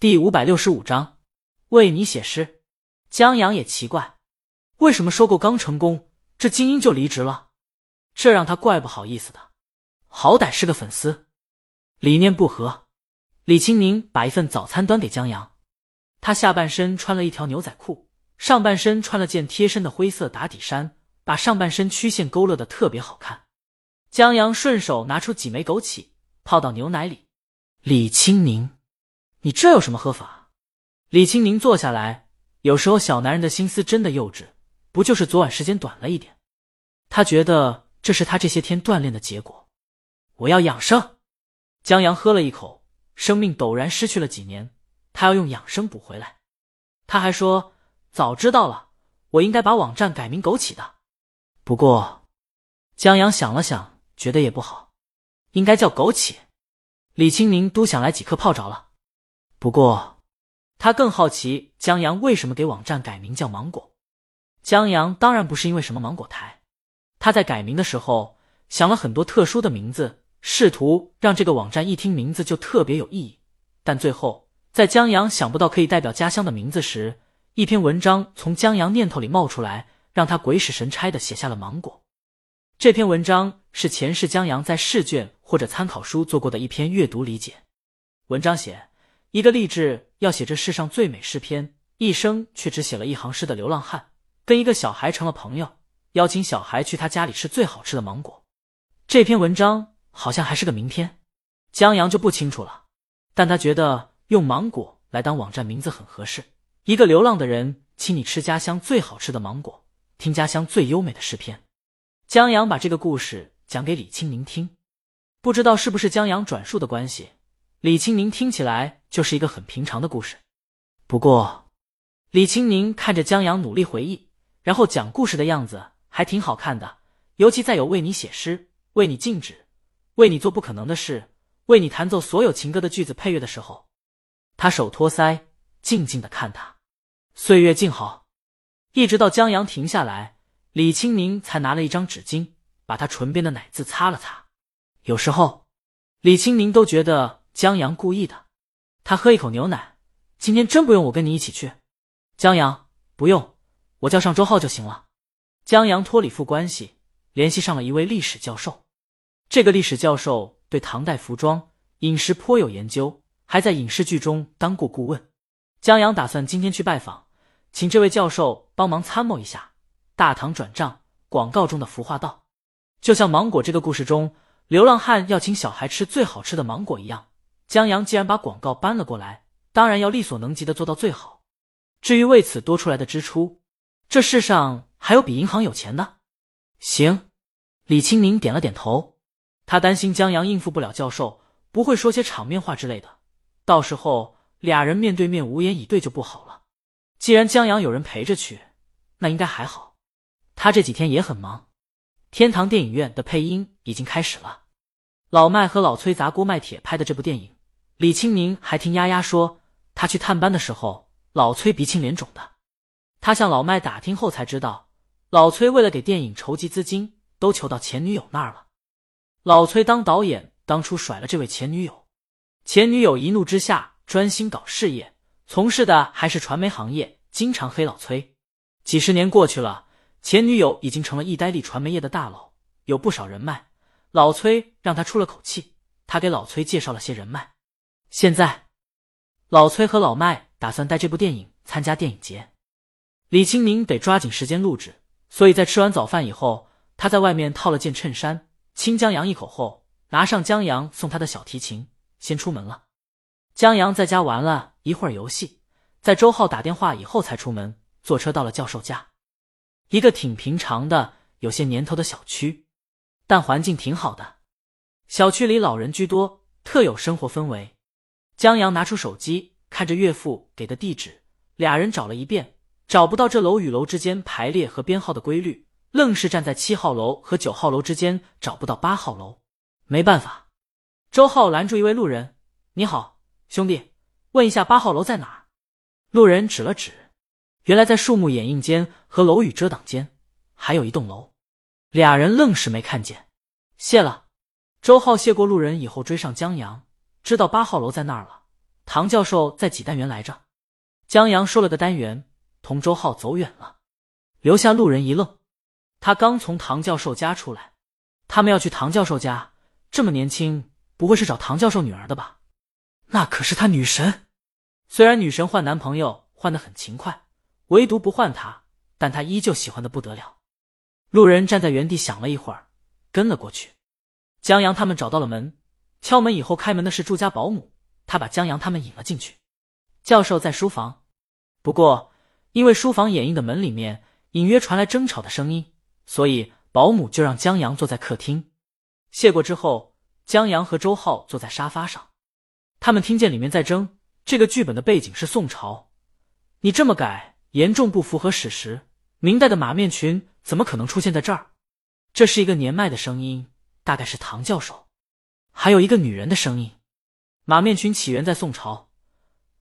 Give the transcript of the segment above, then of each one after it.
第五百六十五章，为你写诗。江阳也奇怪，为什么收购刚成功，这精英就离职了？这让他怪不好意思的。好歹是个粉丝，理念不合。李青宁把一份早餐端给江阳，他下半身穿了一条牛仔裤，上半身穿了件贴身的灰色打底衫，把上半身曲线勾勒的特别好看。江阳顺手拿出几枚枸杞，泡到牛奶里。李青宁。你这有什么喝法？李青宁坐下来。有时候小男人的心思真的幼稚，不就是昨晚时间短了一点？他觉得这是他这些天锻炼的结果。我要养生。江阳喝了一口，生命陡然失去了几年，他要用养生补回来。他还说：“早知道了，我应该把网站改名枸杞的。”不过，江阳想了想，觉得也不好，应该叫枸杞。李青宁都想来几颗泡着了。不过，他更好奇江阳为什么给网站改名叫芒果。江阳当然不是因为什么芒果台，他在改名的时候想了很多特殊的名字，试图让这个网站一听名字就特别有意义。但最后，在江阳想不到可以代表家乡的名字时，一篇文章从江阳念头里冒出来，让他鬼使神差的写下了芒果。这篇文章是前世江阳在试卷或者参考书做过的一篇阅读理解文章，写。一个立志要写这世上最美诗篇，一生却只写了一行诗的流浪汉，跟一个小孩成了朋友，邀请小孩去他家里吃最好吃的芒果。这篇文章好像还是个名篇，江阳就不清楚了，但他觉得用芒果来当网站名字很合适。一个流浪的人请你吃家乡最好吃的芒果，听家乡最优美的诗篇。江阳把这个故事讲给李清明听，不知道是不是江阳转述的关系。李青宁听起来就是一个很平常的故事，不过李青宁看着江阳努力回忆，然后讲故事的样子还挺好看的。尤其在有为你写诗、为你静止、为你做不可能的事、为你弹奏所有情歌的句子配乐的时候，他手托腮，静静的看他。岁月静好，一直到江阳停下来，李青宁才拿了一张纸巾，把他唇边的奶渍擦了擦。有时候，李青宁都觉得。江阳故意的，他喝一口牛奶。今天真不用我跟你一起去，江阳，不用，我叫上周浩就行了。江阳托李父关系，联系上了一位历史教授。这个历史教授对唐代服装、饮食颇有研究，还在影视剧中当过顾问。江阳打算今天去拜访，请这位教授帮忙参谋一下大唐转账广告中的服化道，就像芒果这个故事中，流浪汉要请小孩吃最好吃的芒果一样。江阳既然把广告搬了过来，当然要力所能及的做到最好。至于为此多出来的支出，这世上还有比银行有钱的。行，李青宁点了点头。他担心江阳应付不了教授，不会说些场面话之类的，到时候俩人面对面无言以对就不好了。既然江阳有人陪着去，那应该还好。他这几天也很忙。天堂电影院的配音已经开始了，老麦和老崔砸锅卖铁拍的这部电影。李青宁还听丫丫说，他去探班的时候，老崔鼻青脸肿的。他向老麦打听后才知道，老崔为了给电影筹集资金，都求到前女友那儿了。老崔当导演，当初甩了这位前女友，前女友一怒之下专心搞事业，从事的还是传媒行业，经常黑老崔。几十年过去了，前女友已经成了意呆力传媒业的大佬，有不少人脉。老崔让他出了口气，他给老崔介绍了些人脉。现在，老崔和老麦打算带这部电影参加电影节。李青宁得抓紧时间录制，所以在吃完早饭以后，他在外面套了件衬衫，亲江阳一口后，拿上江阳送他的小提琴，先出门了。江阳在家玩了一会儿游戏，在周浩打电话以后才出门，坐车到了教授家，一个挺平常的、有些年头的小区，但环境挺好的。小区里老人居多，特有生活氛围。江阳拿出手机，看着岳父给的地址，俩人找了一遍，找不到这楼与楼之间排列和编号的规律，愣是站在七号楼和九号楼之间找不到八号楼。没办法，周浩拦住一位路人：“你好，兄弟，问一下八号楼在哪？”路人指了指，原来在树木掩映间和楼宇遮挡间还有一栋楼，俩人愣是没看见。谢了。周浩谢过路人以后，追上江阳。知道八号楼在那儿了，唐教授在几单元来着？江阳说了个单元，同周浩走远了，留下路人一愣。他刚从唐教授家出来，他们要去唐教授家，这么年轻，不会是找唐教授女儿的吧？那可是他女神。虽然女神换男朋友换的很勤快，唯独不换他，但他依旧喜欢的不得了。路人站在原地想了一会儿，跟了过去。江阳他们找到了门，敲门以后开门的是住家保姆。他把江阳他们引了进去。教授在书房，不过因为书房掩映的门里面隐约传来争吵的声音，所以保姆就让江阳坐在客厅。谢过之后，江阳和周浩坐在沙发上。他们听见里面在争，这个剧本的背景是宋朝，你这么改严重不符合史实。明代的马面裙怎么可能出现在这儿？这是一个年迈的声音，大概是唐教授。还有一个女人的声音。马面裙起源在宋朝，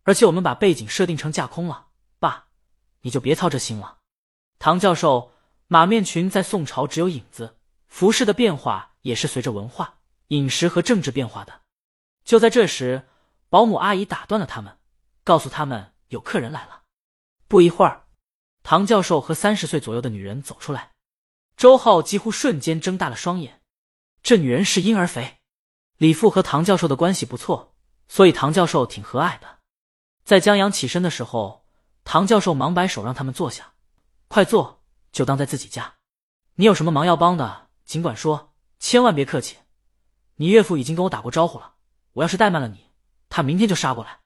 而且我们把背景设定成架空了。爸，你就别操这心了。唐教授，马面裙在宋朝只有影子，服饰的变化也是随着文化、饮食和政治变化的。就在这时，保姆阿姨打断了他们，告诉他们有客人来了。不一会儿，唐教授和三十岁左右的女人走出来。周浩几乎瞬间睁大了双眼，这女人是婴儿肥。李父和唐教授的关系不错。所以唐教授挺和蔼的，在江阳起身的时候，唐教授忙摆手让他们坐下，快坐，就当在自己家。你有什么忙要帮的，尽管说，千万别客气。你岳父已经跟我打过招呼了，我要是怠慢了你，他明天就杀过来。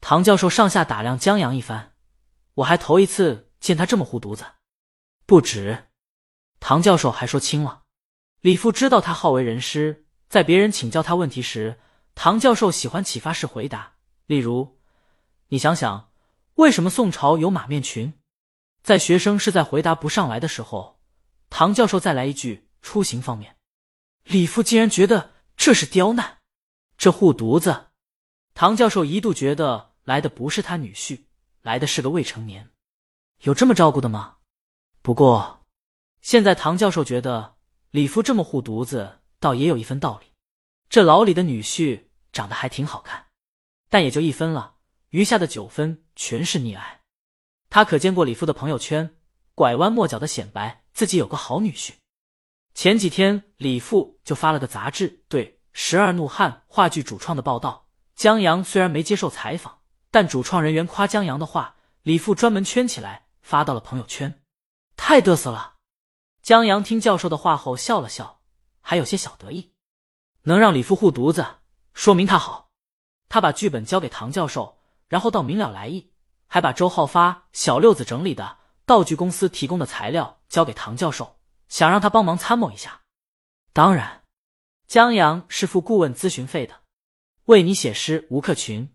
唐教授上下打量江阳一番，我还头一次见他这么护犊子。不止，唐教授还说轻了。李父知道他好为人师，在别人请教他问题时。唐教授喜欢启发式回答，例如：“你想想，为什么宋朝有马面裙？”在学生是在回答不上来的时候，唐教授再来一句：“出行方面。”李父竟然觉得这是刁难，这护犊子。唐教授一度觉得来的不是他女婿，来的是个未成年，有这么照顾的吗？不过，现在唐教授觉得李父这么护犊子，倒也有一分道理。这老李的女婿。长得还挺好看，但也就一分了，余下的九分全是溺爱。他可见过李父的朋友圈，拐弯抹角的显摆自己有个好女婿。前几天李父就发了个杂志对《十二怒汉》话剧主创的报道。江阳虽然没接受采访，但主创人员夸江阳的话，李父专门圈起来发到了朋友圈，太嘚瑟了。江阳听教授的话后笑了笑，还有些小得意，能让李父护犊子。说明他好，他把剧本交给唐教授，然后道明了来意，还把周浩发小六子整理的道具公司提供的材料交给唐教授，想让他帮忙参谋一下。当然，江阳是付顾问咨询费的，为你写诗吴克群。